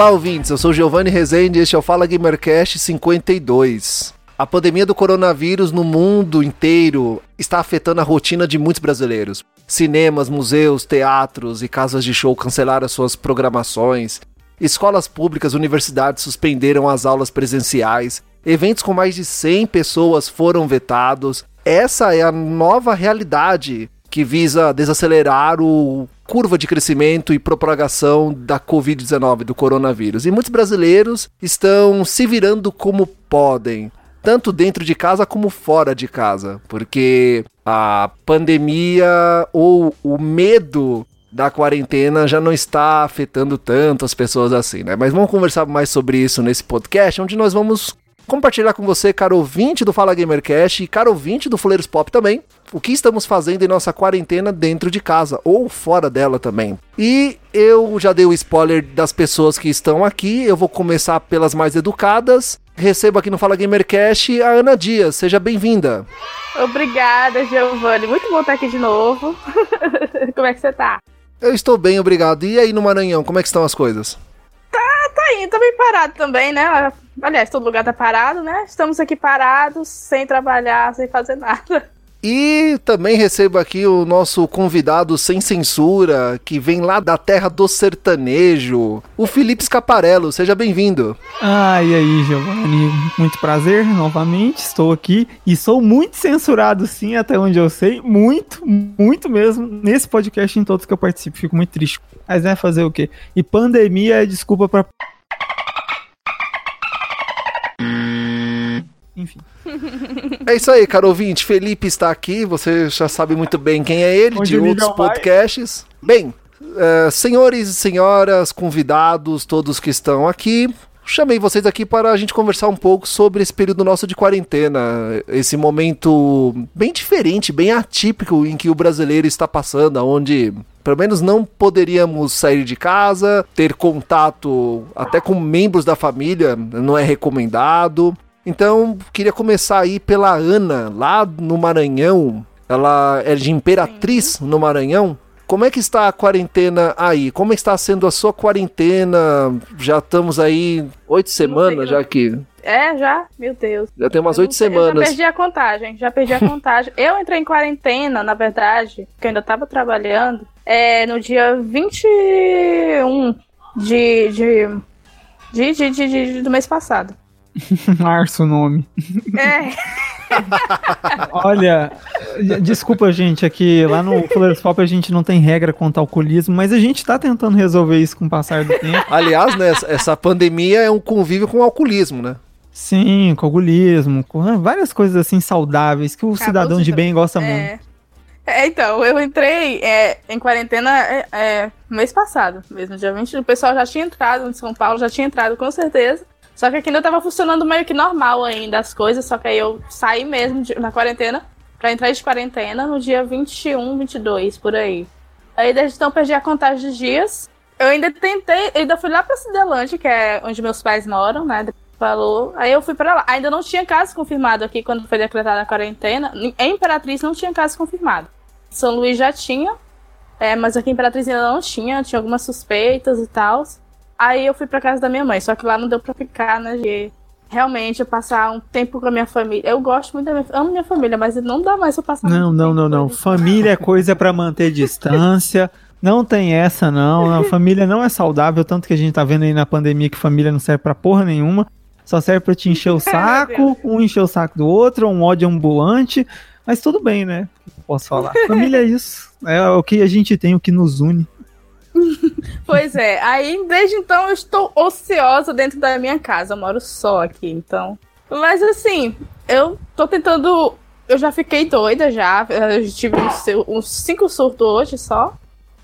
Olá, ouvintes. Eu sou Giovanni Rezende e este é o Fala Gamercast 52. A pandemia do coronavírus no mundo inteiro está afetando a rotina de muitos brasileiros. Cinemas, museus, teatros e casas de show cancelaram suas programações. Escolas públicas, universidades suspenderam as aulas presenciais. Eventos com mais de 100 pessoas foram vetados. Essa é a nova realidade que visa desacelerar o curva de crescimento e propagação da Covid-19, do coronavírus. E muitos brasileiros estão se virando como podem, tanto dentro de casa como fora de casa, porque a pandemia ou o medo da quarentena já não está afetando tanto as pessoas assim, né? Mas vamos conversar mais sobre isso nesse podcast, onde nós vamos compartilhar com você, caro ouvinte do Fala Gamercast e caro ouvinte do Fuleiros Pop também, o que estamos fazendo em nossa quarentena dentro de casa ou fora dela também. E eu já dei o spoiler das pessoas que estão aqui, eu vou começar pelas mais educadas. Recebo aqui no Fala Gamercast a Ana Dias, seja bem-vinda. Obrigada, Giovanni. Muito bom estar aqui de novo. Como é que você tá? Eu estou bem, obrigado. E aí no Maranhão, como é que estão as coisas? Tá indo, tá bem parado também, né? Aliás, todo lugar tá parado, né? Estamos aqui parados, sem trabalhar, sem fazer nada. E também recebo aqui o nosso convidado sem censura, que vem lá da terra do sertanejo, o Felipe Scaparello. Seja bem-vindo. Ah, e aí, Giovanni? Muito prazer novamente, estou aqui e sou muito censurado, sim, até onde eu sei. Muito, muito mesmo, nesse podcast em todos que eu participo. Fico muito triste. Mas é fazer o quê? E pandemia é desculpa pra. Enfim. É isso aí, caro ouvinte. Felipe está aqui, você já sabe muito bem quem é ele, Onde de outros nível vai. podcasts. Bem, eh, senhores e senhoras, convidados, todos que estão aqui, chamei vocês aqui para a gente conversar um pouco sobre esse período nosso de quarentena, esse momento bem diferente, bem atípico em que o brasileiro está passando, onde pelo menos não poderíamos sair de casa, ter contato até com membros da família não é recomendado. Então, queria começar aí pela Ana, lá no Maranhão. Ela é de Imperatriz, no Maranhão. Como é que está a quarentena aí? Como está sendo a sua quarentena? Já estamos aí oito semanas, já que É, já? Meu Deus. já tem umas oito Eu já semanas. perdi a contagem, já perdi a contagem. eu entrei em quarentena, na verdade, porque eu ainda tava trabalhando, é, no dia 21 de, de, de, de, de- de- do mês passado. Março o nome. É, Olha, desculpa, gente, aqui lá no Fuleiros Pop a gente não tem regra quanto ao alcoolismo, mas a gente tá tentando resolver isso com o passar do tempo. Aliás, né, essa- pandemia é um convívio com o alcoolismo, né? Sim, com alcoolismo, com ah, várias coisas assim saudáveis que o cidadão de bem gosta muito. é. É, então, eu entrei é, em quarentena é, é, mês passado mesmo, dia 20. O pessoal já tinha entrado em São Paulo, já tinha entrado com certeza. Só que aqui ainda tava funcionando meio que normal ainda as coisas, só que aí eu saí mesmo de- na quarentena pra entrar de quarentena no dia 21, 22, por aí. Aí desde então perdi a contagem de dias. Eu ainda tentei, ainda fui lá pra Cidelândia, que é onde meus pais moram, né? Falou. Aí eu fui pra lá. Ainda não tinha caso confirmado aqui quando foi decretada a quarentena. Em Imperatriz não tinha caso confirmado. São Luís já tinha, é, mas aqui em Imperatriz ainda não tinha, tinha algumas suspeitas e tal. Aí eu fui pra casa da minha mãe, só que lá não deu pra ficar, né? De realmente eu passar um tempo com a minha família. Eu gosto muito da minha, amo minha família, mas não dá mais pra passar Não, não, não, não. Família é coisa pra manter distância. Não tem essa, não. A família não é saudável, tanto que a gente tá vendo aí na pandemia que família não serve pra porra nenhuma. Só serve pra te encher o saco, um encher o saco do outro, um ódio ambulante. Mas tudo bem, né? Eu Posso falar. Família é isso. É o que a gente tem, o que nos une. Pois é, aí desde então eu estou ociosa dentro da minha casa. Eu moro só aqui, então. Mas assim, eu tô tentando. Eu já fiquei doida já. Eu tive uns, uns cinco surtos hoje só.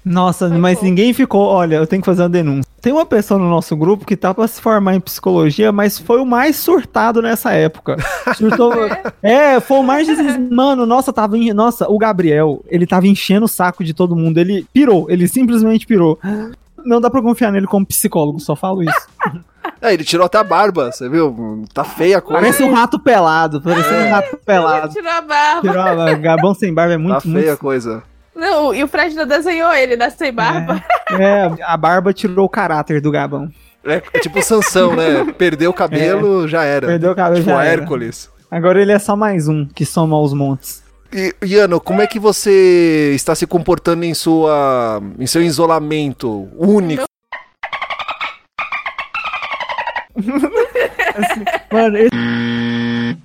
Nossa, mas ninguém ficou. Olha, eu tenho que fazer uma denúncia. Tem uma pessoa no nosso grupo que tá pra se formar em psicologia, mas foi o mais surtado nessa época. Surtou, é, foi o mais. Mano, nossa, tava. en- Nossa, o Gabriel, ele tava enchendo o saco de todo mundo. Ele pirou, ele simplesmente pirou. Não dá pra confiar nele como psicólogo, só falo isso. É, ele tirou até a barba, você viu? Tá feia a coisa. Parece um rato pelado, parece um rato pelado. Tirou a barba. Tirou a Gabão sem barba é Tá muito, feia a muito. coisa. Não, e o Fred ainda desenhou ele, né? Sem barba. É, a barba tirou o caráter do Gabão. É, é tipo Sansão, né? Perdeu o cabelo, já era. Perdeu o cabelo, tipo já era. Hércules. Agora ele é só mais um que soma aos montes. E, Iano, como é que você está se comportando em sua em seu isolamento único? Mano, esse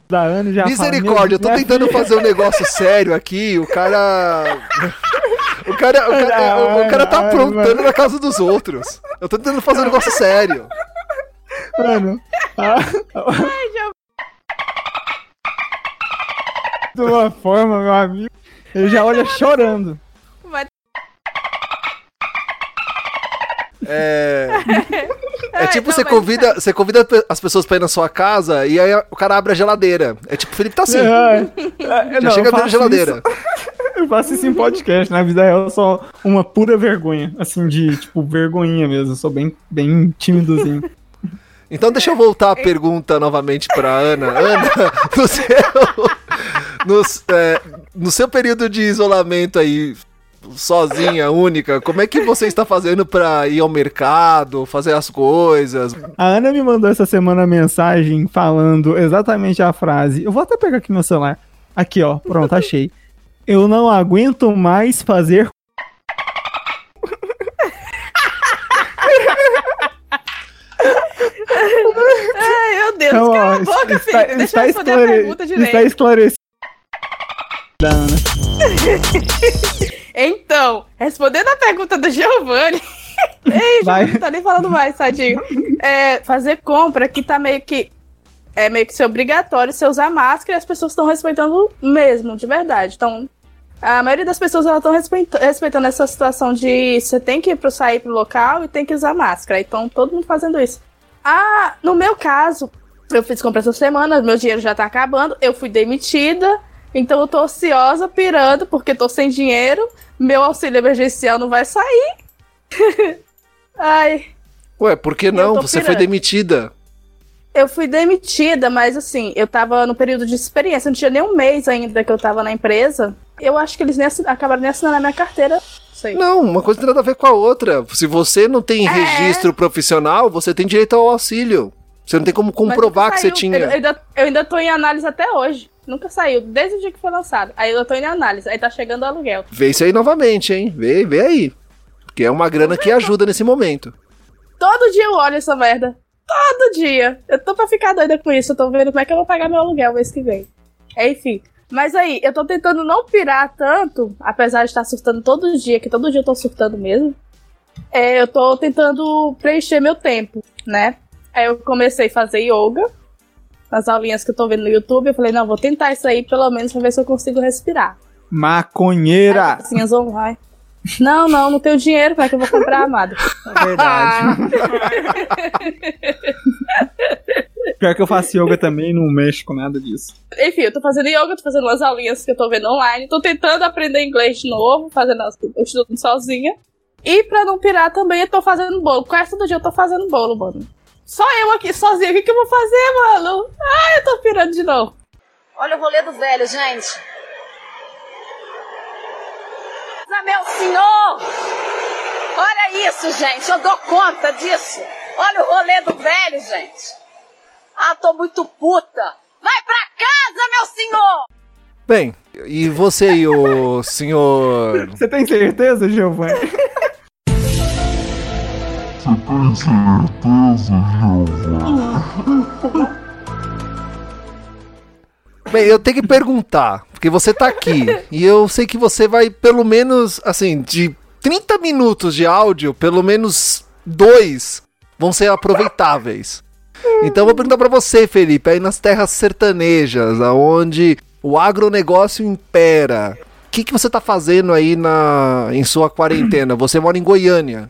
da ano já fala, Misericórdia, eu tô tentando fazer um negócio sério aqui, o cara. O cara, o cara, o cara tá aprontando na casa dos outros. Eu tô tentando fazer um negócio sério. Mano. a- De uma forma, meu amigo. Ele já olha chorando. Vai É. É tipo, não, você convida, você convida as pessoas pra ir na sua casa e aí o cara abre a geladeira. É tipo, o Felipe tá assim. É, é, Já chega dentro da geladeira. Eu faço isso em podcast, na vida real eu sou uma pura vergonha, assim, de, tipo, vergonhinha mesmo, eu sou bem, bem tímidozinho. Então deixa eu voltar a pergunta novamente pra Ana. Ana, no seu, no, é, no seu período de isolamento aí, sozinha, única, como é que você está fazendo pra ir ao mercado, fazer as coisas? A Ana me mandou essa semana mensagem falando exatamente a frase, eu vou até pegar aqui meu celular, aqui ó, pronto, achei. Eu não aguento mais fazer Ai, meu Deus, Então, cala ó, a boca, está, filho. Deixa está eu responder a pergunta direito. está esclarecido. Então, respondendo a pergunta do Giovanni. Ei, não tá nem falando mais, tadinho. É, fazer compra que tá meio que. É meio que ser obrigatório você usar máscara e as pessoas estão respeitando mesmo, de verdade. Então, a maioria das pessoas estão respeitando essa situação de você tem que ir pro, sair pro local e tem que usar máscara. Então, todo mundo fazendo isso. Ah, no meu caso, eu fiz compra essa semana, meu dinheiro já tá acabando, eu fui demitida, então eu tô ociosa, pirando, porque tô sem dinheiro, meu auxílio emergencial não vai sair. Ai, Ué, por que não? Você foi pirando. demitida. eu fui demitida, mas assim, eu tava no período de experiência, não tinha nem um mês ainda que eu tava na empresa. Eu acho que eles nem assin- acabaram nem assinando a minha carteira. Sei. Não, uma coisa não tem nada a ver com a outra. Se você não tem É. registro profissional, você tem direito ao auxílio. Você não tem como comprovar que você tinha. Eu, eu ainda, eu ainda tô em análise até hoje. Nunca saiu, desde o dia que foi lançado. Aí eu tô em análise, aí tá chegando o aluguel. Vê isso aí novamente, hein? Vê, vê aí. Porque é uma grana que ajuda nesse momento. Todo dia eu olho essa merda. Todo dia. Eu tô pra ficar doida com isso. Eu tô vendo como é que eu vou pagar meu aluguel mês que vem. Enfim. Mas aí, eu tô tentando não pirar tanto, apesar de estar surtando todo dia, que todo dia eu tô surtando mesmo. É, eu tô tentando preencher meu tempo, né? Aí eu comecei a fazer yoga. Nas aulinhas que eu tô vendo no YouTube, eu falei, não, vou tentar isso aí pelo menos pra ver se eu consigo respirar. Maconheira! Assim, online. Não, não, não tenho dinheiro, é que eu vou comprar, amado? É verdade. Pior que eu faço yoga também e não mexo com nada disso. Enfim, eu tô fazendo yoga, tô fazendo umas aulinhas que eu tô vendo online, tô tentando aprender inglês de novo, fazendo as, eu estudo sozinha. E pra não pirar também, eu tô fazendo bolo. Quase todo dia eu tô fazendo bolo, mano. Só eu aqui sozinha, o que, que eu vou fazer, mano? Ai, eu tô pirando de novo. Olha o rolê do velho, gente. Ah, meu senhor! Olha isso, gente. Eu dou conta disso. Olha o rolê do velho, gente. Ah, tô muito puta. Vai pra casa, meu senhor! Bem, e você e o senhor. Você tem certeza, Giovanni? Bem, eu tenho que perguntar, porque você tá aqui e eu sei que você vai, pelo menos, assim, de 30 minutos de áudio, pelo menos dois vão ser aproveitáveis. Então vou perguntar pra você, Felipe, aí nas terras sertanejas, aonde o agronegócio impera, o que, que você tá fazendo aí na, em sua quarentena? Você mora em Goiânia,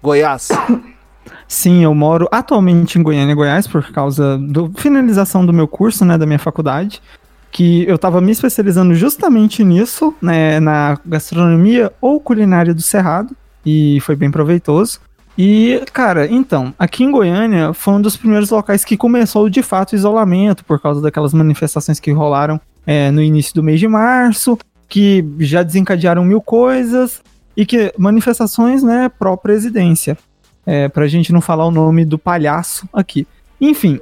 Goiás. Sim, eu moro atualmente em Goiânia, Goiás, por causa da finalização do meu curso, né, da minha faculdade, que eu estava me especializando justamente nisso, né, na gastronomia ou culinária do Cerrado, e foi bem proveitoso. E, cara, então, aqui em Goiânia foi um dos primeiros locais que começou de fato o isolamento, por causa daquelas manifestações que rolaram é, no início do mês de março, que já desencadearam mil coisas, e que manifestações, né, pró-presidência. É, pra gente não falar o nome do palhaço aqui. Enfim,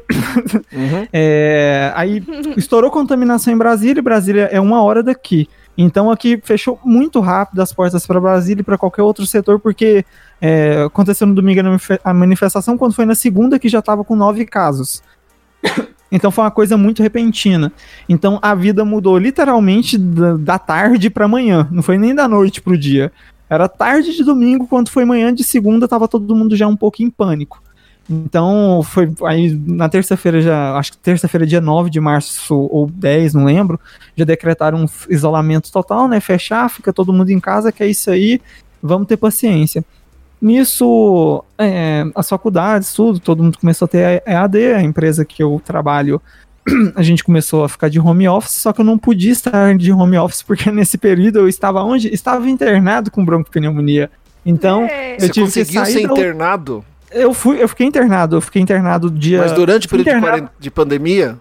Uhum. é, aí estourou contaminação em Brasília, e Brasília é uma hora daqui. Então aqui fechou muito rápido as portas para Brasília e para qualquer outro setor, porque é, aconteceu no domingo a manife- a manifestação, quando foi na segunda que já estava com nove casos. Então foi uma coisa muito repentina. Então a vida mudou literalmente da, da tarde para manhã, não foi nem da noite pro dia. Era tarde de domingo, quando foi manhã de segunda, tava todo mundo já um pouco em pânico. Então, foi aí na terça-feira já, acho que terça-feira, dia 9 de março ou 10, não lembro, já decretaram um isolamento total, né? Fechar, fica todo mundo em casa, que é isso aí, vamos ter paciência. Nisso, é, as faculdades, tudo, todo mundo começou a ter EAD, a empresa que eu trabalho, a gente começou a ficar de home office, só que eu não podia estar de home office porque nesse período eu estava onde? Estava internado com broncopneumonia. Então, É. eu Você tive que conseguiu sair ser da- internado? eu fui, eu fiquei internado, eu fiquei internado dia. Mas durante o período de, internado- de pandemia?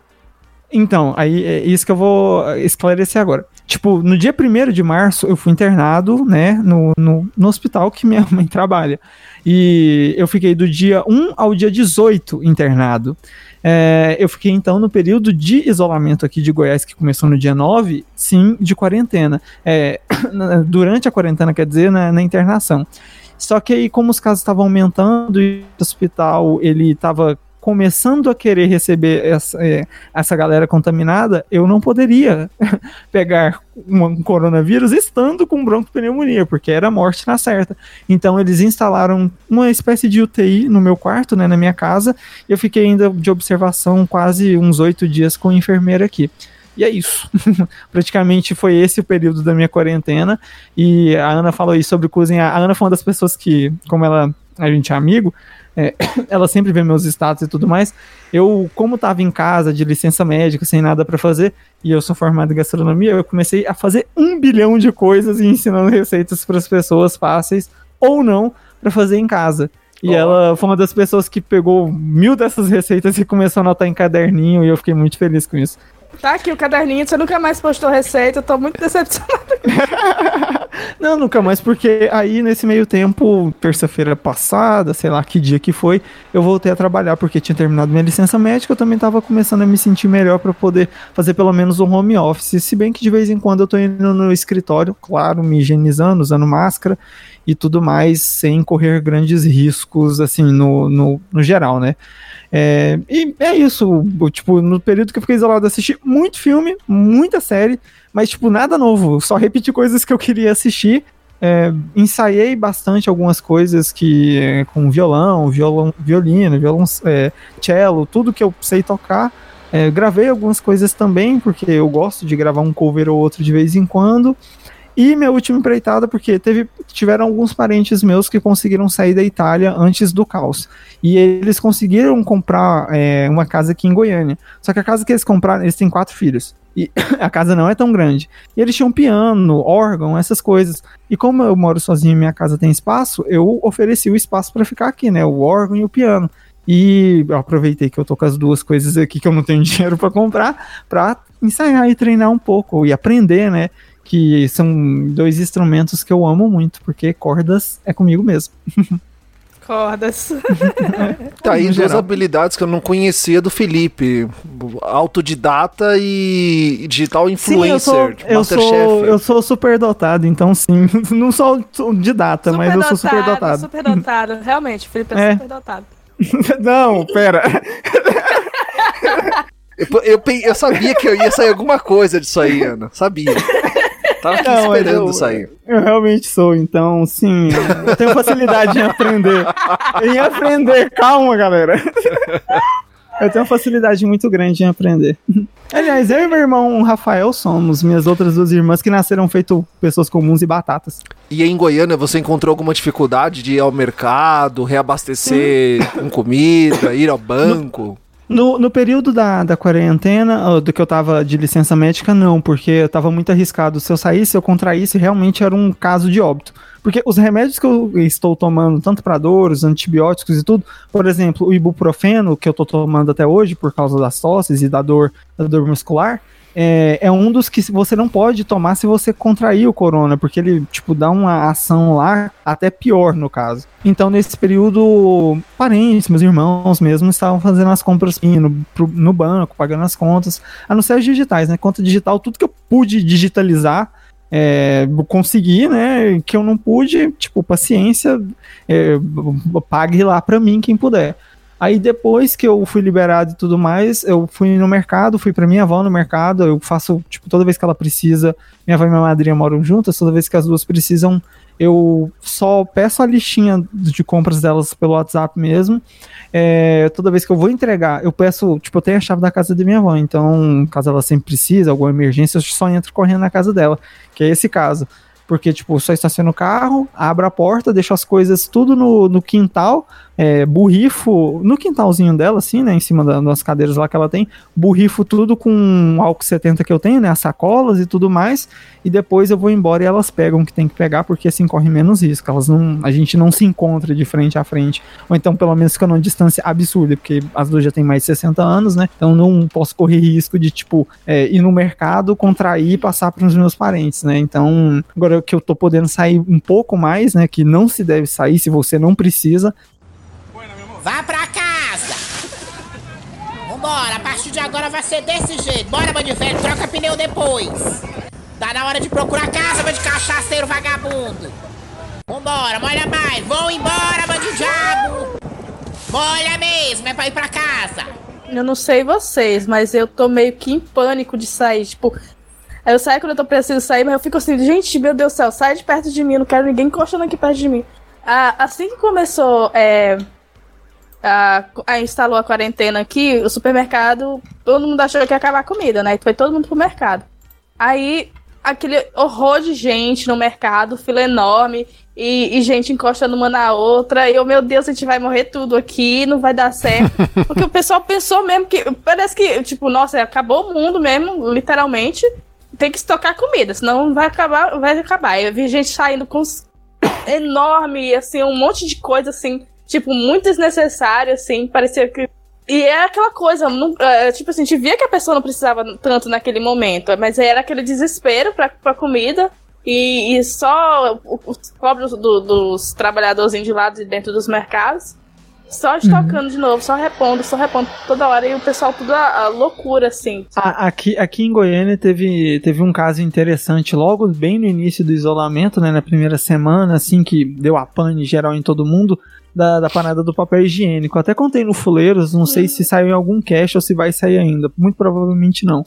Então, aí é isso que eu vou esclarecer agora. Tipo, no dia 1 de março eu fui internado, né, no, no, no hospital que minha mãe trabalha. E eu fiquei do dia 1 ao dia 18 internado. É, eu fiquei então no período de isolamento aqui de Goiás, que começou no dia 9, sim, de quarentena. É, durante a quarentena, quer dizer, na, na internação. Só que aí, como os casos estavam aumentando e o hospital ele estava começando a querer receber essa, é, essa galera contaminada, eu não poderia pegar um, coronavírus estando com broncopneumonia, porque era morte na certa. Então eles instalaram uma espécie de UTI no meu quarto, né, na minha casa, e eu fiquei ainda de observação quase uns oito dias com a enfermeira aqui. E é isso. Praticamente foi esse o período da minha quarentena. E a Ana falou aí sobre cozinhar. A Ana foi uma das pessoas que, como ela, a gente é amigo, é, ela sempre vê meus status e tudo mais. Eu, como tava em casa de licença médica, sem nada para fazer, e eu sou formado em gastronomia, eu comecei a fazer um bilhão de coisas e ensinando receitas para as pessoas fáceis ou não para fazer em casa. E Ó. ela foi uma das pessoas que pegou mil dessas receitas e começou a anotar em caderninho, e eu fiquei muito feliz com isso. Tá aqui o caderninho, você nunca mais postou receita, eu tô muito decepcionada. Não, nunca mais, porque aí nesse meio tempo, terça-feira passada, sei lá que dia que foi, eu voltei a trabalhar porque tinha terminado minha licença médica, eu também tava começando a me sentir melhor para poder fazer pelo menos um home office, se bem que de vez em quando eu tô indo no escritório, claro, me higienizando, usando máscara e tudo mais, sem correr grandes riscos, assim, no, no, no geral, né? É, e é isso, tipo, no período que eu fiquei isolado, assisti muito filme, muita série, mas, tipo, nada novo, só repeti coisas que eu queria assistir. É, ensaiei bastante algumas coisas que com violão, violão, violino, violão, é, cello, tudo que eu sei tocar. É, gravei algumas coisas também, porque eu gosto de gravar um cover ou outro de vez em quando. E minha última empreitada, porque teve, tiveram alguns parentes meus que conseguiram sair da Itália antes do caos. E eles conseguiram comprar é, uma casa aqui em Goiânia. Só que a casa que eles compraram, eles têm quatro filhos. E a casa não é tão grande. E eles tinham piano, órgão, essas coisas. E como eu moro sozinho e minha casa tem espaço, eu ofereci o espaço para ficar aqui, né? O órgão e o piano. E eu aproveitei que eu tô com as duas coisas aqui que eu não tenho dinheiro para comprar, para ensaiar e treinar um pouco e aprender, né? Que são dois instrumentos que eu amo muito, porque cordas é comigo mesmo. Cordas. Tá aí duas geral. habilidades que eu não conhecia do Felipe: autodidata e digital influencer. eu sou, eu sou, Masterchef. eu sou super dotado, então sim. Não sou didata, mas eu sou super dotado. Superdotado, realmente, Felipe é, É. superdotado. Não, pera. Eu, eu, eu sabia que eu ia sair alguma coisa disso aí, Ana. Sabia. Tava aqui Não, esperando eu- sair. Eu realmente sou, então sim. Eu tenho facilidade em aprender. Em aprender, calma, galera. Eu tenho facilidade muito grande em aprender. Aliás, eu e meu irmão Rafael somos minhas outras duas irmãs que nasceram feito pessoas comuns e batatas. E aí, em Goiânia, você encontrou alguma dificuldade de ir ao mercado, reabastecer com comida, ir ao banco? No, no período da, da quarentena, ó, do que eu tava de licença médica, não, porque eu tava muito arriscado. Se eu saísse, eu contraísse, realmente era um caso de óbito. Porque os remédios que eu estou tomando, tanto para dor, os antibióticos e tudo, por exemplo, o ibuprofeno, que eu tô tomando até hoje por causa das tosses e da dor, da dor muscular, é, é, um dos que você não pode tomar se você contrair o corona, porque ele, tipo, dá uma ação lá até pior no caso. Então, nesse período, parentes, meus irmãos mesmo, estavam fazendo as compras no, no banco, pagando as contas, a não ser as digitais, né? Conta digital, tudo que eu pude digitalizar, é, consegui, né? Que eu não pude, tipo, paciência, é, pague lá para mim quem puder. Aí depois que eu fui liberado e tudo mais, eu fui no mercado, fui para minha avó no mercado, eu faço, tipo, toda vez que ela precisa, minha avó e minha madrinha moram juntas, toda vez que as duas precisam, eu só peço a listinha de compras delas pelo WhatsApp mesmo. É, toda vez que eu vou entregar, eu peço, tipo, eu tenho a chave da casa de minha avó, então, caso ela sempre precise, alguma emergência, eu só entro correndo na casa dela, que é esse caso. Porque, tipo, só estaciona o carro, abre a porta, deixa as coisas tudo no, no quintal, é, burrifo no quintalzinho dela, assim, né? Em cima da, das cadeiras lá que ela tem, burrifo tudo com álcool 70 que eu tenho, né? As sacolas e tudo mais. E depois eu vou embora e elas pegam o que tem que pegar, porque assim corre menos risco. Elas não, a gente não se encontra de frente a frente. Ou então, pelo menos, fica numa distância absurda, porque as duas já têm mais de 60 anos, né? Então não posso correr risco de, tipo, é, ir no mercado, contrair e passar para os meus parentes, né? Então, agora que eu tô podendo sair um pouco mais, né? Que não se deve sair se você não precisa, Vá pra casa! Vambora, a partir de agora vai ser desse jeito. Bora, bando velho, troca pneu depois. Tá na hora de procurar casa, de cachaceiro vagabundo. Vambora, molha mais. Vão embora, de diabo. Molha mesmo, é pra ir pra casa. Eu não sei vocês, mas eu tô meio que em pânico de sair. Tipo, eu saio quando eu tô precisando sair, mas eu fico assim, gente, meu Deus do céu, sai de perto de mim, não quero ninguém encostando aqui perto de mim. Ah, assim que começou é, a, a, instalou a quarentena aqui, o supermercado, todo mundo achou que ia acabar a comida, né? Foi todo mundo pro mercado. Aí, aquele horror de gente no mercado, fila enorme, e, e, gente encostando uma na outra, e eu, meu Deus, a gente vai morrer tudo aqui, não vai dar certo. Porque o pessoal pensou mesmo que, parece que, tipo, nossa, acabou o mundo mesmo, literalmente. Tem que estocar comida, senão vai acabar, vai acabar. Eu vi gente saindo com enorme, assim, um monte de coisa, assim, tipo, muito desnecessário, assim, parecia que. E é aquela coisa, não, é, tipo assim, a gente via que a pessoa não precisava tanto naquele momento, mas era aquele desespero pra, pra comida. E, e só os pobres do, dos trabalhadores de lá de dentro dos mercados só estocando uhum. de novo, só repondo, só repondo toda hora e o pessoal tudo a, a loucura, assim. aqui, aqui em Goiânia teve, teve um caso interessante logo bem no início do isolamento, né? Na primeira semana, assim, que deu a pane geral em todo mundo da, da parada do papel higiênico. Até contei no Fuleiros, não sei se saiu em algum cache ou se vai sair ainda. Muito provavelmente não.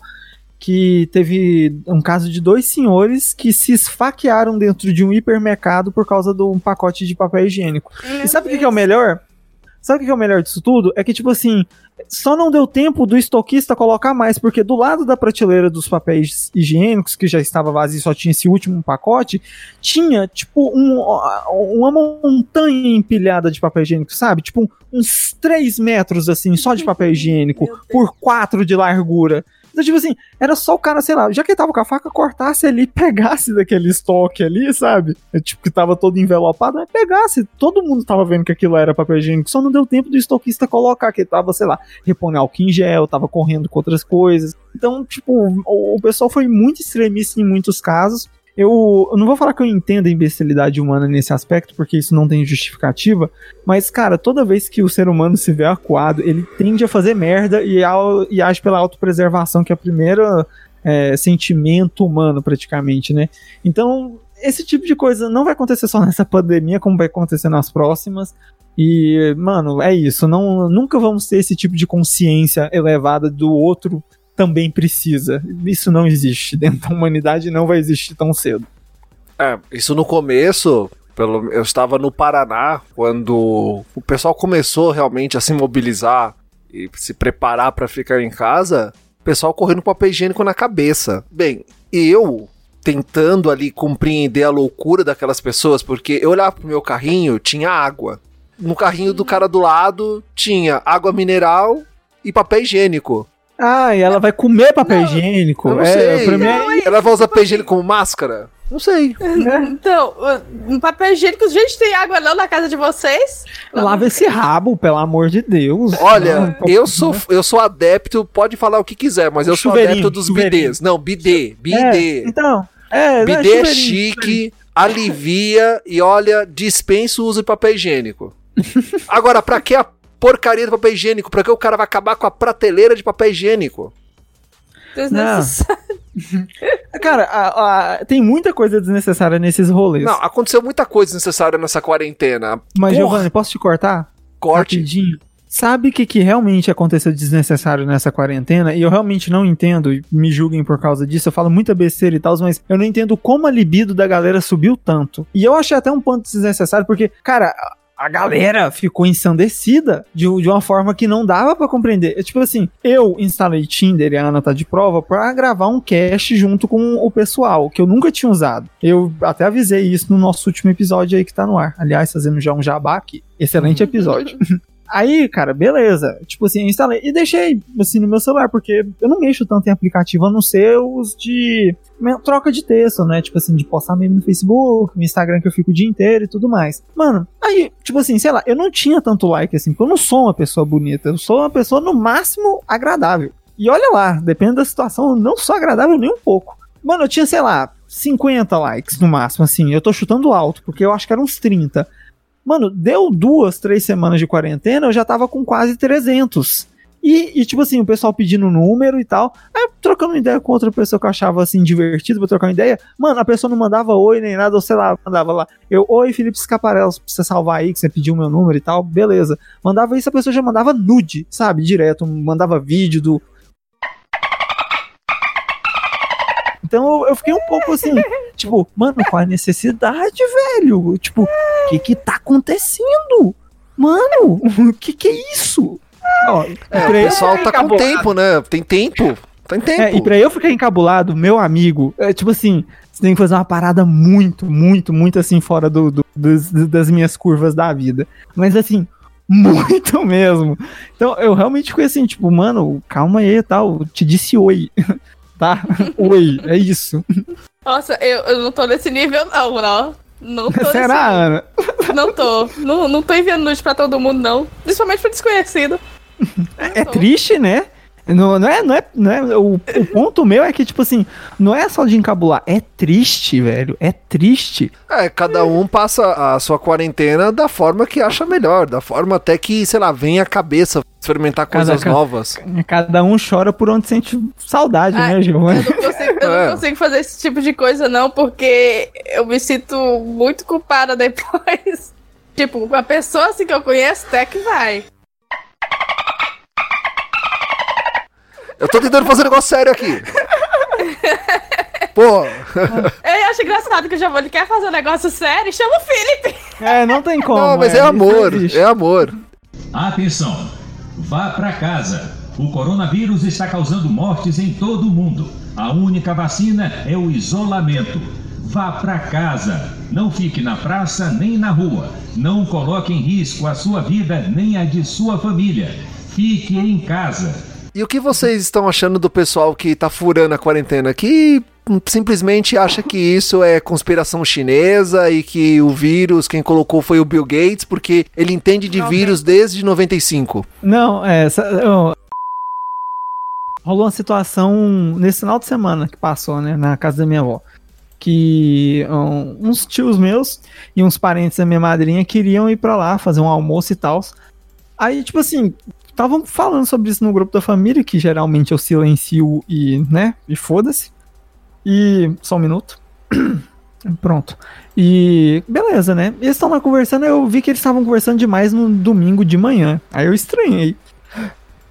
Que teve um caso de dois senhores que se esfaquearam dentro de um hipermercado por causa de um pacote de papel higiênico. Meu e sabe o que, que é o melhor? Sabe o que é o melhor disso tudo? É que, tipo assim, só não deu tempo do estoquista colocar mais, porque do lado da prateleira dos papéis higiênicos, que já estava vazio, só tinha esse último pacote, tinha, tipo, um, uma montanha empilhada de papel higiênico, sabe? Tipo, uns 3 metros, assim, só de papel higiênico, por 4 de largura. Então, tipo assim, era só o cara, sei lá, já que ele tava com a faca, cortasse ali, pegasse daquele estoque ali, sabe? É, tipo, que tava todo envelopado, mas pegasse. Todo mundo tava vendo que aquilo era papel higiênico, só não deu tempo do estoquista colocar, que ele tava, sei lá, repondo álcool em gel, tava correndo com outras coisas. Então, tipo, o, o pessoal foi muito extremista em muitos casos. Eu, eu, não vou falar que eu entendo a imbecilidade humana nesse aspecto, porque isso não tem justificativa, mas, cara, toda vez que o ser humano se vê acuado, ele tende a fazer merda e, e age pela autopreservação, que é o primeiro é, sentimento humano, praticamente, né? Então, esse tipo de coisa não vai acontecer só nessa pandemia, como vai acontecer nas próximas. E, mano, é isso. Não, nunca vamos ter esse tipo de consciência elevada do outro também precisa. Isso não existe. Dentro da humanidade não vai existir tão cedo. É, isso no começo, pelo, eu estava no Paraná quando o pessoal começou realmente a se mobilizar e se preparar para ficar em casa. pessoal correndo com papel higiênico na cabeça. Bem, eu tentando ali compreender a loucura daquelas pessoas, porque eu olhava pro meu carrinho, tinha água. No carrinho do cara do lado tinha água mineral e papel higiênico. Ah, e ela vai comer papel higiênico. Eu não é, sei. pra mim é- Não, é- Ela vai usar papel higiênico como máscara? Não sei. Então, um papel higiênico, gente, tem água não na casa de vocês? lava esse rabo, pelo amor de Deus. Olha, Não, eu sou, eu sou adepto, pode falar o que quiser, mas eu sou adepto dos bidês. Não, bidê, É, bidê. então, é, não, Bidê é chuveirinho. chique, alivia e olha, dispensa o uso de papel higiênico. Agora, pra que a porcaria do papel higiênico? Pra que o cara vai acabar com a prateleira de papel higiênico? Desnecessário. Cara, a- a- tem muita coisa desnecessária nesses rolês. Não, aconteceu muita coisa necessária nessa quarentena. Mas, Porra, Giovanni, posso te cortar? corte. Rapidinho. Sabe o que, que realmente aconteceu desnecessário nessa quarentena? E eu realmente não entendo, e me julguem por causa disso, eu falo muita besteira e tal, mas eu não entendo como a libido da galera subiu tanto. E eu achei até um ponto desnecessário, porque, cara, a- galera ficou ensandecida de, de uma forma que não dava pra compreender. É tipo assim, eu instalei Tinder e a Ana tá de prova pra gravar um cast junto com o pessoal, que eu nunca tinha usado. Eu até avisei isso no nosso último episódio aí que tá no ar. Aliás, fazendo já um jabá aqui. Excelente episódio. Aí, cara, beleza. Tipo assim, instalei e deixei assim no meu celular, porque eu não mexo tanto em aplicativo, a não ser os de troca de texto, né? Tipo assim, de postar meme no Facebook, no Instagram que eu fico o dia inteiro e tudo mais. Mano, aí, tipo assim, sei lá, eu não tinha tanto like assim, porque eu não sou uma pessoa bonita, eu sou uma pessoa no máximo agradável. E olha lá, depende da situação, eu não sou agradável nem um pouco. Mano, eu tinha, sei lá, 50 likes no máximo, assim. Eu tô chutando alto, porque eu acho que eram uns 30. Mano, deu duas, três semanas de quarentena, eu já tava com quase 300. E, e, tipo assim, o pessoal pedindo número e tal. Aí, trocando ideia com outra pessoa que eu achava, assim, divertido pra trocar uma ideia. Mano, a pessoa não mandava oi nem nada, ou sei lá, mandava lá. Eu, oi, Felipe Scaparello, pra você salvar aí, que você pediu meu número e tal. Beleza. Mandava isso, a pessoa já mandava nude, sabe? Direto. Mandava vídeo do, Então eu- fiquei um pouco assim, tipo, mano, qual a necessidade, velho? Tipo, o que que tá acontecendo? Mano, o que que é isso? Ó, É, o pessoal tá com tempo, né? Tem tempo. Tem tempo. É, e pra eu ficar encabulado, meu amigo, é tipo assim, você tem que fazer uma parada muito, muito, muito assim, fora do, do- dos- das minhas curvas da vida. Mas assim, muito mesmo. Então eu realmente fiquei assim, tipo, mano, calma aí e tal, te disse oi. Tá? oi, é isso. Nossa, eu, eu não tô nesse nível, não, não. Não tô Será, Ana? Não tô. Não, não tô enviando nude pra todo mundo, não. Principalmente pra desconhecido. É triste, né? Não, não é, não é, não é o, o ponto meu é que, tipo assim, não é só de encabular, é triste, velho. É triste. É, cada um passa a sua quarentena da forma que acha melhor, da forma até que, sei lá, vem a cabeça experimentar Cada coisas ca- novas. Cada um chora por onde sente saudade, Ah, né, Giovanni? Eu não, consigo, eu É. não consigo fazer esse tipo de coisa, não, porque eu me sinto muito culpada depois. tipo, uma pessoa assim que eu conheço, até que vai. Eu tô tentando fazer um negócio sério aqui. Pô, Eu acho engraçado que o Giovanni quer fazer um negócio sério e chama o Felipe. É, não tem como. não, mas é, isso amor, é amor. Atenção! Vá para casa. O coronavírus está causando mortes em todo o mundo. A única vacina é o isolamento. Vá para casa. Não fique na praça nem na rua. Não coloque em risco a sua vida nem a de sua família. Fique em casa. E o que vocês estão achando do pessoal que tá furando a quarentena? Que simplesmente acha que isso é conspiração chinesa e que o vírus, quem colocou foi o Bill Gates, porque ele entende de vírus desde 95. Não, é. essa- eu- Rolou uma situação nesse final de semana que passou, né, na casa da minha avó. Que um, uns tios meus e uns parentes da minha madrinha queriam ir pra lá fazer um almoço e tal. Aí, tipo assim, estavam falando sobre isso no grupo da família, que geralmente eu silencio e, né, e foda-se. E. Só um minuto. Pronto. E beleza, né? Eles lá conversando, eu vi que eles estavam conversando demais no domingo de manhã. Aí eu estranhei.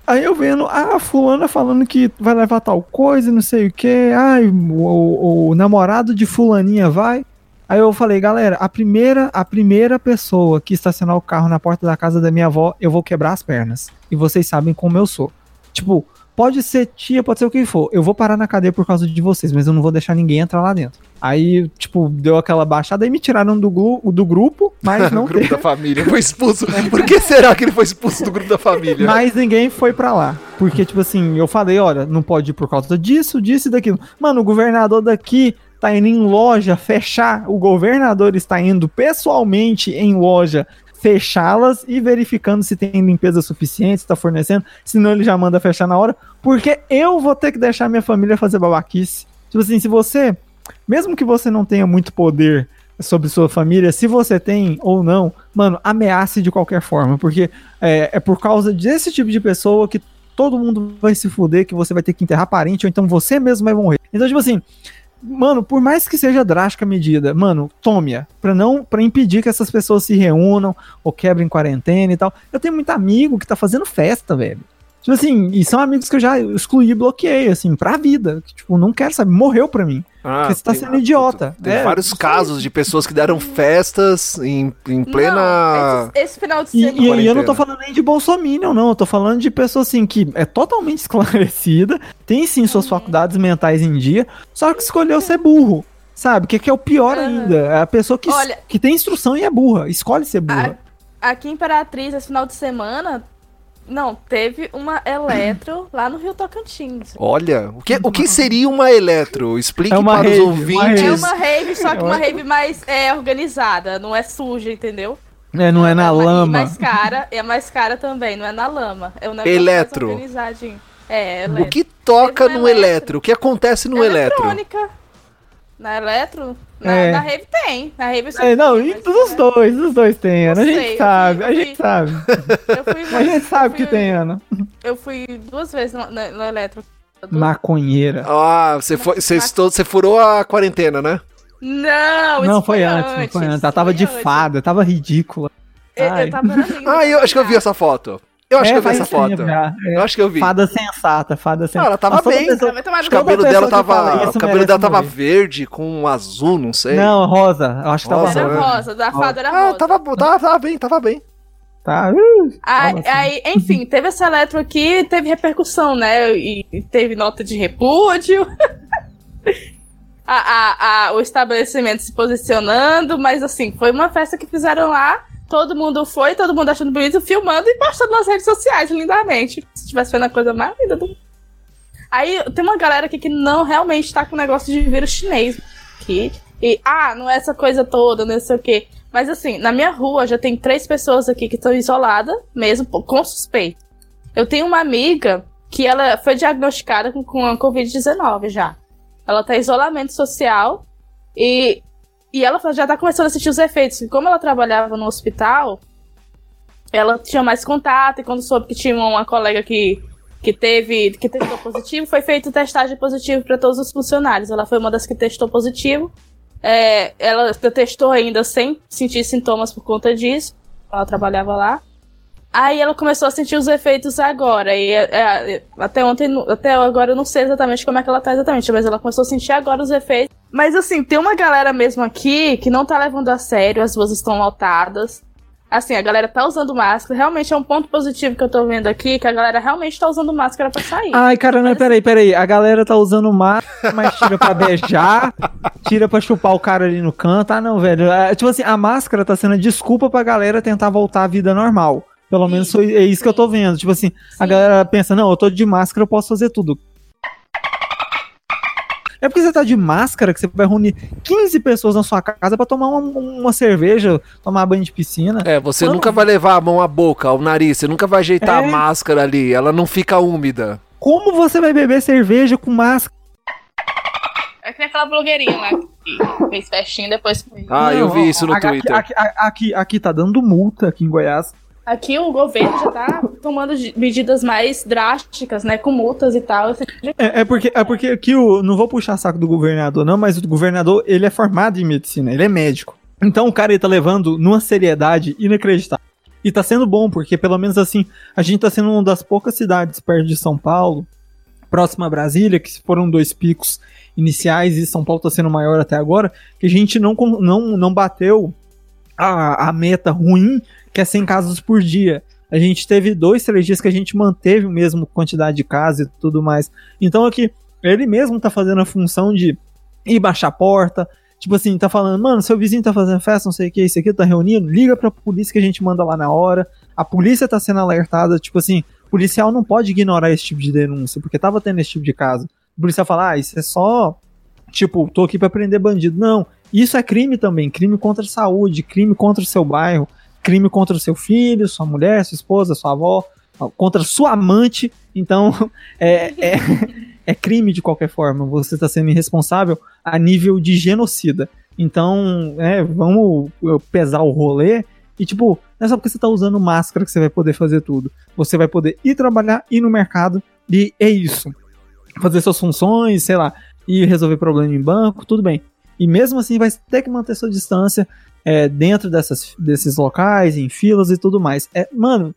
Aí eu vendo a fulana falando que vai levar tal coisa, não sei o que. Ai, o, o- o namorado de fulaninha vai. Aí eu falei, galera, a primeira, a primeira pessoa que estacionar o carro na porta da casa da minha avó, eu vou quebrar as pernas. E vocês sabem como eu sou. Tipo, pode ser tia, pode ser o que for. Eu vou parar na cadeia por causa de vocês, mas eu não vou deixar ninguém entrar lá dentro. Aí, tipo, deu aquela baixada e me tiraram do, do grupo, mas o não grupo teve. da família foi expulso. Por que será que ele foi expulso do grupo da família? Mas ninguém foi pra lá. Porque, tipo assim, eu falei, olha, não pode ir por causa disso, disso e daquilo. Mano, o governador daqui tá indo em loja fechar. O governador está indo pessoalmente em loja fechá-las e verificando se tem limpeza suficiente, se tá fornecendo. Senão ele já manda fechar na hora. Porque eu vou ter que deixar minha família fazer babaquice. Tipo assim, se você. Mesmo que você não tenha muito poder sobre sua família, se você tem ou não, mano, ameace de qualquer forma, porque é, é por causa desse tipo de pessoa que todo mundo vai se fuder, que você vai ter que enterrar parente, ou então você mesmo vai morrer. Então, tipo assim, mano, por mais que seja drástica a medida, mano, tome-a, pra não, para impedir que essas pessoas se reúnam ou quebrem quarentena e tal. Eu tenho muito amigo que tá fazendo festa, velho. Tipo assim, e são amigos que eu já excluí e bloqueei, assim, pra vida. Que, tipo, não quero saber, morreu pra mim. Ah, Porque você tá sendo idiota. Tem É, vários casos de pessoas que deram festas em, em plena. Não, esse, esse final de E, semana. e- e eu não tô falando nem de Bolsominion, não. Eu tô falando de pessoa assim que é totalmente esclarecida, tem sim suas faculdades mentais em dia, só que escolheu ser burro. Sabe? Que, que é o pior ainda. É a pessoa que, Olha- que tem instrução e é burra. Escolhe ser burra. Aqui em Imperatriz, esse final de semana. Não, teve uma eletro lá no Rio Tocantins. Olha, o que, o que seria uma eletro? Explique É uma para rave, os uma ouvintes. É uma rave, só que uma rave mais é, organizada, não é suja, entendeu? É, não é na é ma- lama. mais cara, é mais cara também, não é na lama. É um negócio Eletro. mais organizadinho. É, O eletro. que toca no eletro. eletro? O que acontece no eletro? Eletrônica. Na eletro? Na, É. na rave tem. Na rave É, não, tem, mas, dos né, dois, dos dois tem, Ana. A gente sei, sabe, fui- a gente fui- sabe. Eu fui, A gente sabe eu que tem, Ana. Eu fui duas vezes no, no, no eletro. Maconheira. Ah, você foi, você, estou, você furou a quarentena, né? Não, Não, foi antes, não foi antes. Ela tava de antes. fada, tava ridícula. Eu, Ai. eu tava. Ah, eu acho que eu vi essa foto. Eu acho É, que eu vi essa foto. já, é. Eu acho que eu vi. Fada sensata, fada sensata. ela tava bem. pessoa- O cabelo dela tava, o cabelo dela tava verde com um azul, não sei. Não, rosa. Eu acho que tava Rosa, Era né? rosa. rosa, da fada era Ah, rosa. tava, tava, tava bem, tava bem. Tá. uh, Aí, Tava assim. aí, enfim, teve essa eletro aqui teve repercussão, né? E, e teve nota de repúdio. a, a, a- o estabelecimento se posicionando, mas assim, foi uma festa que fizeram lá. Todo mundo foi, todo mundo achando bonito, filmando e postando nas redes sociais lindamente. Se tivesse feito a coisa mais linda do mundo. Aí tem uma galera aqui que não realmente tá com negócio de vírus chinês aqui. E, ah, não é essa coisa toda, não sei o quê. Mas assim, na minha rua já tem três pessoas aqui que estão isoladas, mesmo com suspeito. Eu tenho uma amiga que ela foi diagnosticada com, com a Covid-19 já. Ela tá em isolamento social e, e ela já tá começando a sentir os efeitos. E como ela trabalhava no hospital, ela tinha mais contato, e quando soube que tinha uma colega que, que teve, que testou positivo, foi feito testagem positivo para todos os funcionários. Ela foi uma das que testou positivo. É, ela testou ainda sem sentir sintomas por conta disso. Ela trabalhava lá. Aí ela começou a sentir os efeitos agora. E é, é, até ontem, até agora eu não sei exatamente como é que ela tá exatamente, mas ela começou a sentir agora os efeitos. Mas assim, tem uma galera mesmo aqui que não tá levando a sério, as ruas estão lotadas. Assim, a galera tá usando máscara. Realmente é um ponto positivo que eu tô vendo aqui, que a galera realmente tá usando máscara pra sair. Ai, cara, não, peraí, peraí. A galera tá usando máscara, mas tira pra beijar, tira pra chupar o cara ali no canto. Ah, não, velho. É, tipo assim, a máscara tá sendo a desculpa pra galera tentar voltar à vida normal. Pelo menos foi, é isso que eu tô vendo. Tipo assim, a Sim. galera pensa, não, eu tô de máscara, eu posso fazer tudo. É porque você tá de máscara que você vai reunir 15 pessoas na sua casa pra tomar uma, uma cerveja, tomar banho de piscina. É, você Mano. nunca vai levar a mão à boca, ao nariz, você nunca vai ajeitar É. a máscara ali, ela não fica úmida. Como você vai beber cerveja com máscara? É que nem aquela blogueirinha lá que fez festinha depois. Ah, eu Não, vi isso no aqui, Twitter. Aqui, aqui, aqui, aqui tá dando multa aqui em Goiás. Aqui o governo já tá tomando medidas mais drásticas, né? Com multas e tal. Tipo É, é porque, é porque aqui o. Não vou puxar saco do governador, não, mas o governador ele é formado em medicina, ele é médico. Então o cara ele tá levando numa seriedade inacreditável. E tá sendo bom, porque pelo menos assim, a gente tá sendo uma das poucas cidades perto de São Paulo, próxima a Brasília, que foram dois picos iniciais e São Paulo tá sendo maior até agora, que a gente não, não, não bateu a, a meta ruim, que é 100 casos por dia. A gente teve dois, três dias que a gente manteve o mesmo quantidade de casa e tudo mais. Então aqui, ele mesmo tá fazendo a função de ir baixar a porta. Tipo assim, tá falando, mano, seu vizinho tá fazendo festa, não sei o que, isso aqui, tá reunindo, liga pra polícia que a gente manda lá na hora. A polícia tá sendo alertada, tipo assim, policial não pode ignorar esse tipo de denúncia, porque tava tendo esse tipo de caso. O policial fala, ah, isso é só, tipo, tô aqui pra prender bandido. Não, isso é crime também, crime contra a saúde, crime contra o seu bairro, crime contra o seu filho, sua mulher, sua esposa, sua avó, contra sua amante. Então, é, é, é crime de qualquer forma. Você está sendo irresponsável a nível de genocida. Então, é, vamos pesar o rolê e, tipo, não é só porque você tá usando máscara que você vai poder fazer tudo. Você vai poder ir trabalhar, ir no mercado e é isso. Fazer suas funções, sei lá, ir resolver problema em banco, tudo bem. E mesmo assim vai ter que manter sua distância é, dentro dessas, desses locais, em filas e tudo mais. É, mano,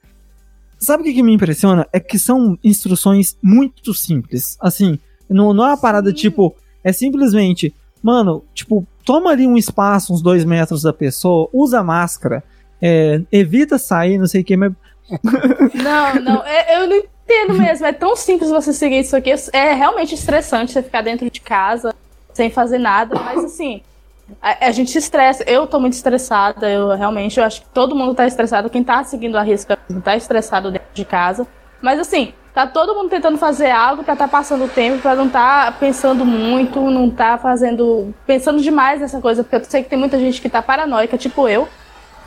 sabe o que, que me impressiona? É que são instruções muito simples. Assim, não, não é uma parada tipo, é simplesmente, mano, tipo, toma ali um espaço, uns dois metros da pessoa, usa máscara é, evita sair, não sei o que, mas. Não, não, é, eu não entendo mesmo. É tão simples você seguir isso aqui. É realmente estressante você ficar dentro de casa sem fazer nada, mas assim. A, a gente estressa. Eu tô muito estressada. Eu realmente eu acho que todo mundo tá estressado. Quem tá seguindo a risca tá estressado dentro de casa. Mas assim, tá todo mundo tentando fazer algo para tá passando o tempo, para não tá pensando muito, não tá fazendo. pensando demais nessa coisa, porque eu sei que tem muita gente que tá paranoica, tipo eu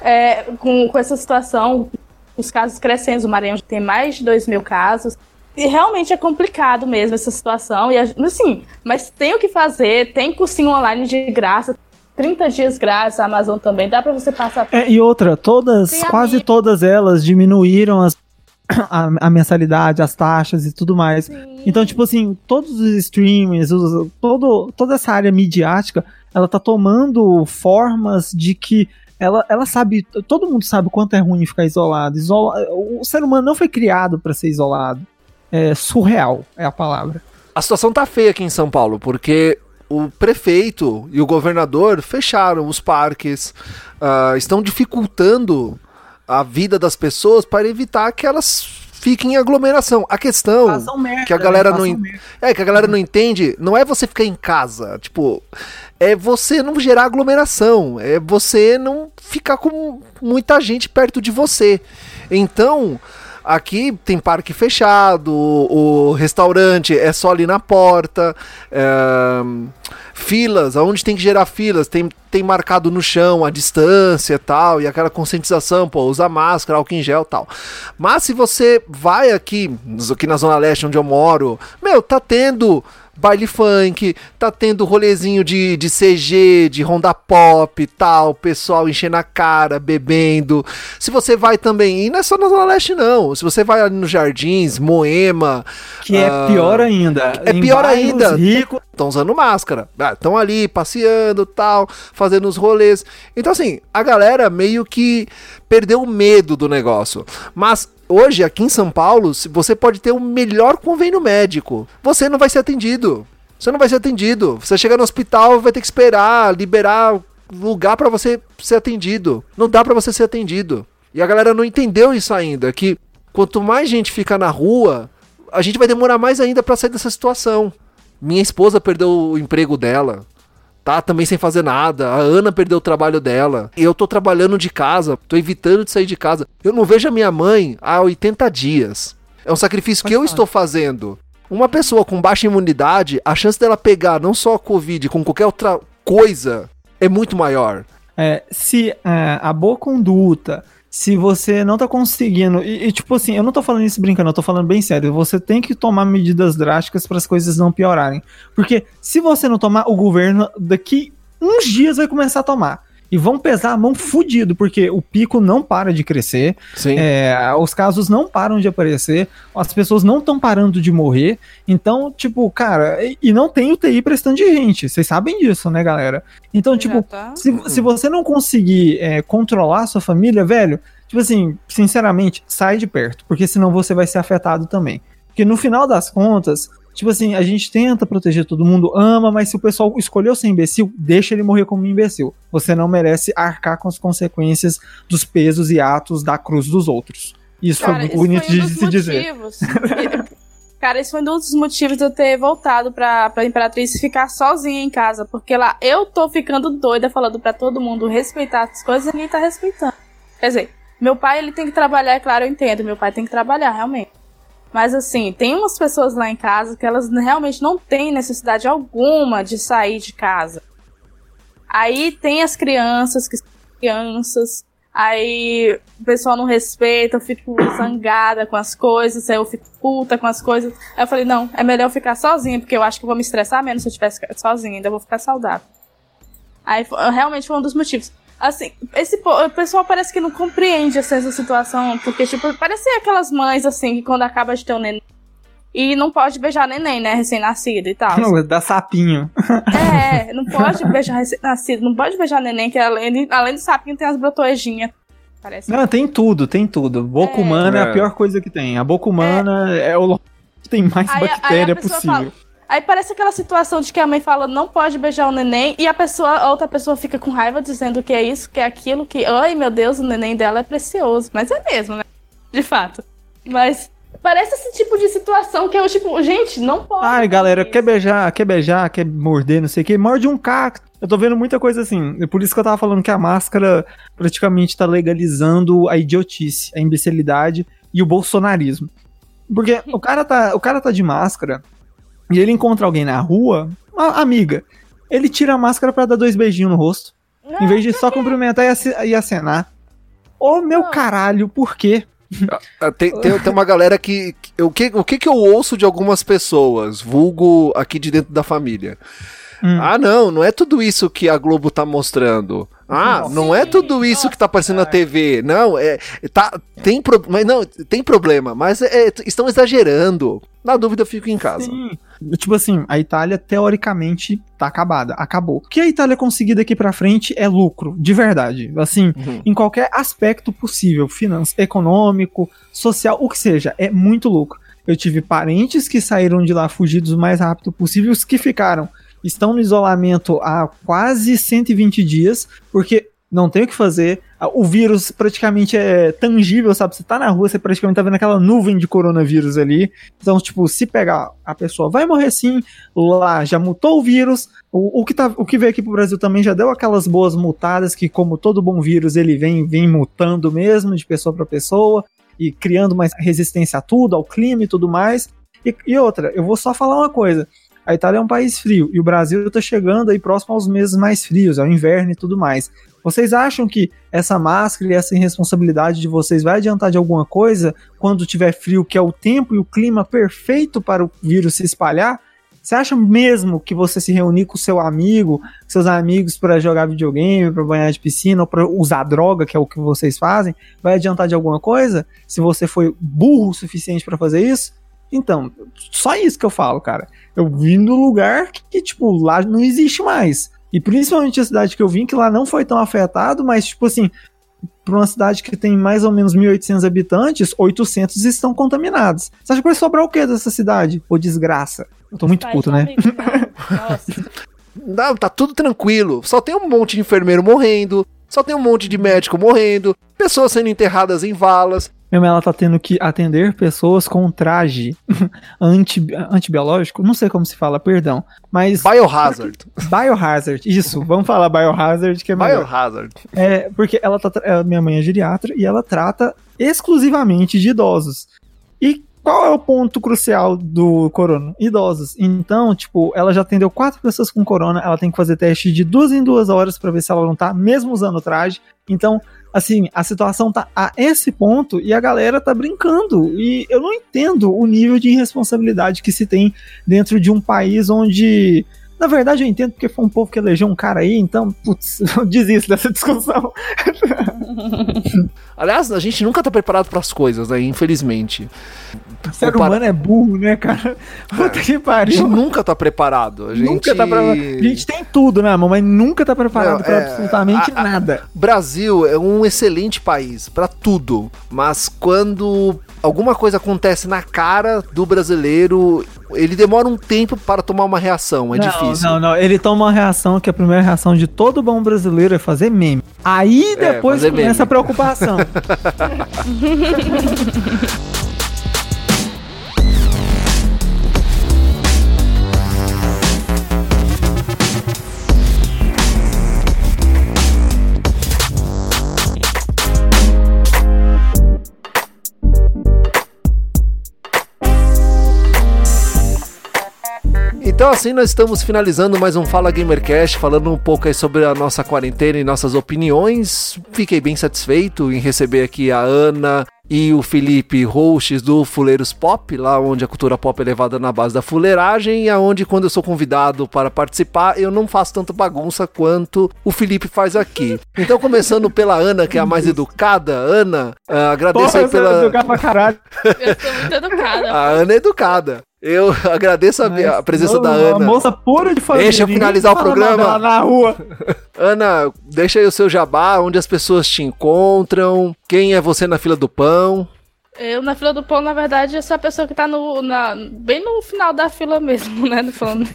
é, com, com essa situação, os casos crescendo, o Maranhão tem mais de 2 mil casos. E realmente é complicado mesmo essa situação. E assim, mas tem o que fazer, tem cursinho online de graça, 30 dias grátis, a Amazon também, dá para você passar. É, e outra, todas, quase todas elas diminuíram as, a, a, mensalidade, as taxas e tudo mais. Sim. Então, tipo assim, todos os streamers, os, todo, toda essa área midiática, ela tá tomando formas de que ela, ela sabe, todo mundo sabe o quanto é ruim ficar isolado. Isola, o ser humano não foi criado para ser isolado. É surreal, é a palavra. A situação tá feia aqui em São Paulo, porque o prefeito e o governador fecharam os parques, uh, estão dificultando a vida das pessoas para evitar que elas fiquem em aglomeração. A questão merda, que a galera né? não é que a galera não entende, não é você ficar em casa, tipo, é você não gerar aglomeração, é você não ficar com muita gente perto de você. Então, aqui tem parque fechado, o, restaurante é só ali na porta, é, filas, aonde tem que gerar filas, tem, tem marcado no chão a distância e tal, e aquela conscientização, pô, usa máscara, álcool em gel tal. Mas se você vai aqui, aqui na Zona Leste, onde eu moro, meu, tá tendo baile funk, tá tendo rolezinho de, de CG, de ronda pop e tal, pessoal enchendo a cara, bebendo. Se você vai também, e não é só na Zona Leste não, se você vai ali nos Jardins, Moema... Que é uh, pior ainda. É pior ainda. Estão usando máscara, estão ah, ali passeando tal, fazendo os rolês. Então assim, a galera meio que perdeu o medo do negócio. Mas hoje, aqui em São Paulo, você pode ter o melhor convênio médico. Você não vai ser atendido. Você não vai ser atendido. Você chegar no hospital, vai ter que esperar, liberar lugar para você ser atendido. Não dá para você ser atendido. E a galera não entendeu isso ainda, que quanto mais gente fica na rua, a gente vai demorar mais ainda para sair dessa situação. Minha esposa perdeu o emprego dela tá também sem fazer nada. A Ana perdeu o trabalho dela. Eu tô trabalhando de casa, tô evitando de sair de casa. Eu não vejo a minha mãe há 80 dias. É um sacrifício que eu estou fazendo. Uma pessoa com baixa imunidade, a chance dela pegar não só a Covid, com qualquer outra coisa, é muito maior. É, se é, a boa conduta, se você não tá conseguindo. E, e, tipo assim, eu não tô falando isso brincando, eu tô falando bem sério. Você tem que tomar medidas drásticas para as coisas não piorarem. Porque se você não tomar, o governo daqui uns dias vai começar a tomar e vão pesar a mão fudido, porque o pico não para de crescer, é, os casos não param de aparecer, as pessoas não estão parando de morrer, então, tipo, cara, e, e não tem UTI prestando de gente, vocês sabem disso, né, galera? Então, tipo, tá. se, se você não conseguir é, controlar a sua família, velho, tipo assim, sinceramente, sai de perto, porque senão você vai ser afetado também. Porque no final das contas, Tipo assim, a gente tenta proteger todo mundo, ama, mas se o pessoal escolheu ser imbecil, deixa ele morrer como imbecil. Você não merece arcar com as consequências dos pesos e atos da cruz dos outros. Isso Cara, foi esse bonito foi um de se dizer. motivos. Cara, esse foi um dos motivos de eu ter voltado pra, pra Imperatriz ficar sozinha em casa. Porque lá eu tô ficando doida falando pra todo mundo respeitar as coisas e ninguém tá respeitando. Quer dizer, meu pai ele tem que trabalhar, é claro, eu entendo. Meu pai tem que trabalhar, realmente. Mas assim, tem umas pessoas lá em casa que elas realmente não têm necessidade alguma de sair de casa. Aí tem as crianças que são crianças. Aí o pessoal não respeita, eu fico zangada com as coisas, aí eu fico puta com as coisas. Aí eu falei, não, é melhor eu ficar sozinha, porque eu acho que eu vou me estressar menos se eu estiver sozinha, ainda vou ficar saudável. Aí realmente foi um dos motivos. Assim, esse o pessoal parece que não compreende assim, essa situação, porque, tipo, parece aquelas mães, assim, que quando acaba de ter um neném e não pode beijar neném, né, recém-nascido e tal. Não, dá sapinho. É, não pode beijar recém-nascido, não pode beijar neném, que além, de- além do sapinho tem as brotoejinhas. Parece. Não, tem tudo, tem tudo. Boca É. humana é. É. a pior coisa que tem. A boca humana é, o local que tem mais Aí- aí bactéria pessoa possível. fala- Aí parece aquela situação de que a mãe fala não pode beijar o neném e a pessoa, a outra pessoa fica com raiva dizendo que é isso, que é aquilo, que, ai meu Deus, o neném dela é precioso. Mas é mesmo, né? De fato. Mas parece esse tipo de situação que eu, tipo, gente, não pode. Ai, galera, quer beijar, quer beijar, quer morder, não sei o que, morde um cacto. Eu tô vendo muita coisa assim. É por isso que eu tava falando que a máscara praticamente tá legalizando a idiotice, a imbecilidade e o bolsonarismo. Porque o cara tá, o cara tá de máscara e ele encontra alguém na rua, uma amiga. Ele tira a máscara pra dar dois beijinhos no rosto, em vez de só cumprimentar e ace- acenar. Ô meu Não. caralho, por quê? Ah, Tem, tem, tem uma galera que. que- O que, o que que eu ouço de algumas pessoas, vulgo aqui de dentro da família? Hum. Ah, não, não é tudo isso que a Globo tá mostrando. Ah, não é tudo isso que tá aparecendo na TV. Não, é. Tá, tem, pro, mas não, tem problema, mas é, é, estão exagerando. Na dúvida, eu fico em casa. Sim. Tipo assim, a Itália teoricamente tá acabada, acabou. O que a Itália conseguir daqui pra frente é lucro, de verdade. Assim, Uhum. em qualquer aspecto possível, financeiro, econômico, social, o que seja, é muito lucro. Eu tive parentes que saíram de lá fugidos o mais rápido possível, os que ficaram estão no isolamento há quase 120 dias, porque não tem o que fazer. O vírus praticamente é tangível, sabe? Você tá na rua, você praticamente tá vendo aquela nuvem de coronavírus ali. Então, tipo, se pegar a pessoa vai morrer sim, lá já mutou o vírus. O, o, que, tá, o que veio aqui pro Brasil também já deu aquelas boas mutadas que, como todo bom vírus, ele vem, vem mutando mesmo de pessoa para pessoa e criando mais resistência a tudo, ao clima e tudo mais. E, e outra, eu vou só falar uma coisa. A Itália é um país frio e o Brasil tá chegando aí próximo aos meses mais frios, ao inverno e tudo mais. Vocês acham que essa máscara e essa irresponsabilidade de vocês vai adiantar de alguma coisa quando tiver frio, que é o tempo e o clima perfeito para o vírus se espalhar? Você acha mesmo que você se reunir com seu amigo, seus amigos para jogar videogame, para banhar de piscina ou para usar droga, que é o que vocês fazem, vai adiantar de alguma coisa? Se você foi burro o suficiente para fazer isso? Então, só isso que eu falo, cara. Eu vim do lugar que, que, tipo, lá não existe mais. E principalmente a cidade que eu vim, que lá não foi tão afetado, mas, tipo assim, para uma cidade que tem mais ou menos 1.800 habitantes, 800 estão contaminados. Você acha que vai sobrar o que dessa cidade? Ô, desgraça. Eu tô muito puto, né? né? Nossa. Não, tá tudo tranquilo. Só tem um monte de enfermeiro morrendo. Só tem um monte de médico morrendo. Pessoas sendo enterradas em valas. Mesmo ela tá tendo que atender pessoas com traje anti, antibiológico, não sei como se fala, perdão. Mas Biohazard. biohazard, isso, vamos falar biohazard que é melhor. Biohazard. É, porque ela tá, ela- minha mãe é geriatra e ela trata exclusivamente de idosos. E qual é o ponto crucial do corona? Idosos. Então, tipo, ela já atendeu quatro pessoas com corona, ela tem que fazer teste de duas em duas horas pra ver se ela não tá, mesmo usando o traje. Então, assim, a situação tá a esse ponto e a galera tá brincando. E eu não entendo o nível de irresponsabilidade que se tem dentro de um país onde. Na verdade, eu entendo porque foi um povo que elegeu um cara aí, então, putz, eu desisto dessa discussão. Aliás, a gente nunca tá preparado pras coisas, né? Infelizmente. O ser Compara- humano é burro, né, cara? Puta que A gente pariu. nunca tá preparado. A gente... Nunca tá preparado. A gente tem tudo, né, mas nunca tá preparado Não, pra é, absolutamente a- a- nada. Brasil é um excelente país pra tudo, mas quando alguma coisa acontece na cara do brasileiro, ele demora um tempo para tomar uma reação, é não, difícil. Não, não, ele toma uma reação que a primeira reação de todo bom brasileiro é fazer meme. Aí depois fazer começa meme. a preocupação. Então assim nós estamos finalizando mais um Fala Gamercast, falando um pouco aí sobre a nossa quarentena e nossas opiniões. Fiquei bem satisfeito em receber aqui a Ana e o Felipe hosts do Fuleiros Pop, lá onde a cultura pop é levada na base da fuleiragem e aonde quando eu sou convidado para participar, eu não faço tanta bagunça quanto o Felipe faz aqui. Então começando pela Ana, que é a mais educada, Ana, ah, agradeço Porra, aí pela educar pra caralho. Eu sou muito educada. a Ana é educada. Eu agradeço a, a presença Não, da Uma Ana. moça pura de família. Deixa eu finalizar o programa. na rua. Ana, deixa aí o seu jabá, onde as pessoas te encontram, quem é você na fila do pão. Eu, na fila do pão, na verdade, eu sou a pessoa que tá no, na, bem no final da fila mesmo, né? Falando.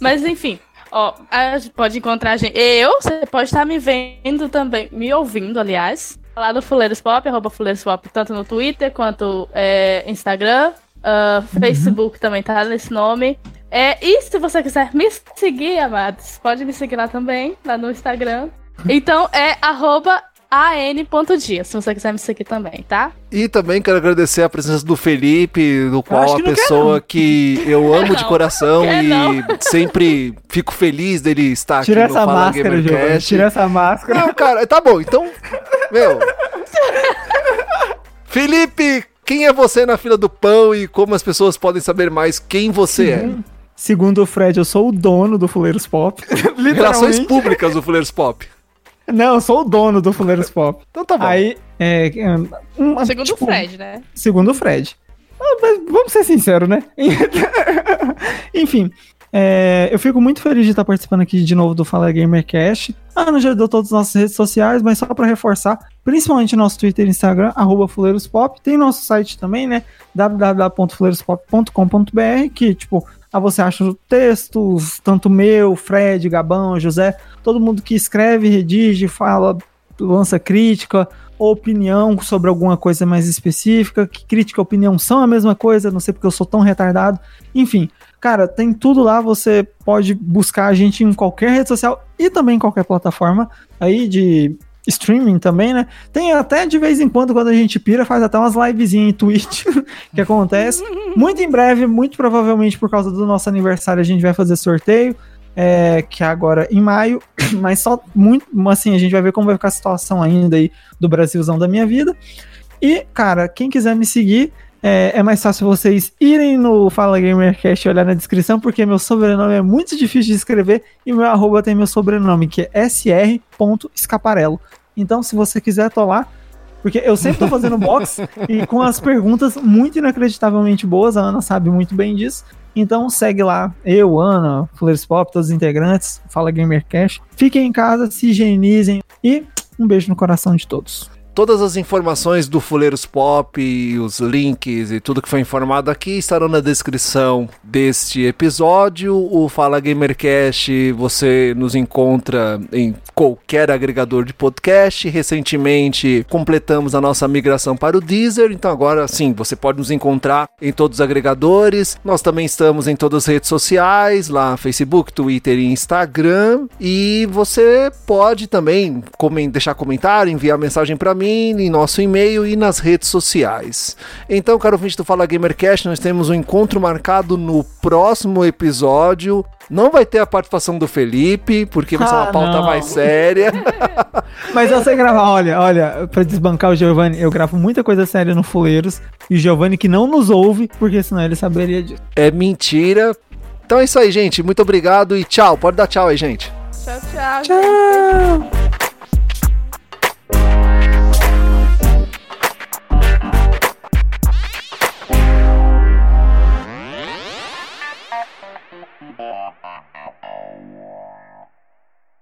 Mas enfim, ó, a gente pode encontrar a gente. Eu, você pode estar me vendo também, me ouvindo, aliás. Lá no Fuleiros Pop, arroba Fuleiros Pop, tanto no Twitter quanto é, Instagram. Ah, Facebook também tá nesse nome. É, e se você quiser me seguir, amados, pode me seguir lá também, lá no Instagram. Então é arroba an.dia, se você quiser me seguir também, tá? E também quero agradecer a presença do Felipe, do qual a não quer pessoa que eu amo de Não, coração quer e não. sempre fico feliz dele estar Tira aqui no essa Fala máscara. Gamercast. Tira essa máscara. Não, cara, tá bom, então, meu. Felipe, quem é você na fila do pão e como as pessoas podem saber mais quem você é? Segundo o Fred, eu sou o dono do Fuleiros Pop. Relações públicas do Fuleiros Pop. Não, eu sou o dono do Fuleiros Pop. Então tá bom. Aí, é, é, um- Segundo tipo, o Fred, né? Segundo o Fred. Ah, mas vamos ser sinceros, né? Enfim, é, eu fico muito feliz de estar participando aqui de novo do Fala Gamercast. A Ana já deu todas as nossas redes sociais, mas só para reforçar, principalmente nosso Twitter e Instagram, fuleirospop. Tem nosso site também, né? www.fuleirospop.com.br, que, tipo, ah, você acha textos, tanto meu, Fred, Gabão, José, todo mundo que escreve, redige, fala, lança crítica, opinião sobre alguma coisa mais específica, que crítica e opinião são a mesma coisa, não sei porque eu sou tão retardado. Enfim, cara, tem tudo lá, você pode buscar a gente em qualquer rede social e também em qualquer plataforma aí de streaming também, né? Tem até de vez em quando, quando a gente pira, faz até umas livezinhas em Twitch que acontece. Muito em breve, muito provavelmente por causa do nosso aniversário, a gente vai fazer sorteio é, que é agora em maio, mas só muito, assim, a gente vai ver como vai ficar a situação ainda aí do Brasilzão da minha vida. E, cara, quem quiser me seguir, é, é mais fácil vocês irem no Fala Gamercast e olhar na descrição, porque meu sobrenome é muito difícil de escrever e meu arroba tem meu sobrenome, que é sr.escaparelo. Então, se você quiser, tô lá. Porque eu sempre tô fazendo box e com as perguntas muito inacreditavelmente boas, a Ana sabe muito bem disso. Então segue lá, eu, Ana, Fuleiros Pop, todos os integrantes, Fala Gamercast. Fiquem em casa, se higienizem e um beijo no coração de todos. Todas as informações do Fuleiros Pop, os links e tudo que foi informado aqui estarão na descrição deste episódio. O Fala Gamercast você nos encontra em qualquer agregador de podcast. Recentemente completamos a nossa migração para o Deezer, então agora sim você pode nos encontrar em todos os agregadores. Nós também estamos em todas as redes sociais, lá Facebook, Twitter e Instagram. E você pode também deixar comentário, enviar mensagem para mim em nosso e-mail e nas redes sociais. Então, caro ouvinte do Fala Gamercast, nós temos um encontro marcado no próximo episódio. Não vai ter a participação do Felipe, porque vai ser uma Ah, pauta não. mais séria. Mas eu sei gravar, olha, olha, pra desbancar o Giovanni, eu gravo muita coisa séria no Fuleiros e o Giovanni que não nos ouve, porque senão ele saberia disso. é mentira. Então é isso aí, gente. Muito obrigado e tchau. Pode dar tchau aí, gente. Tchau, tchau. Tchau!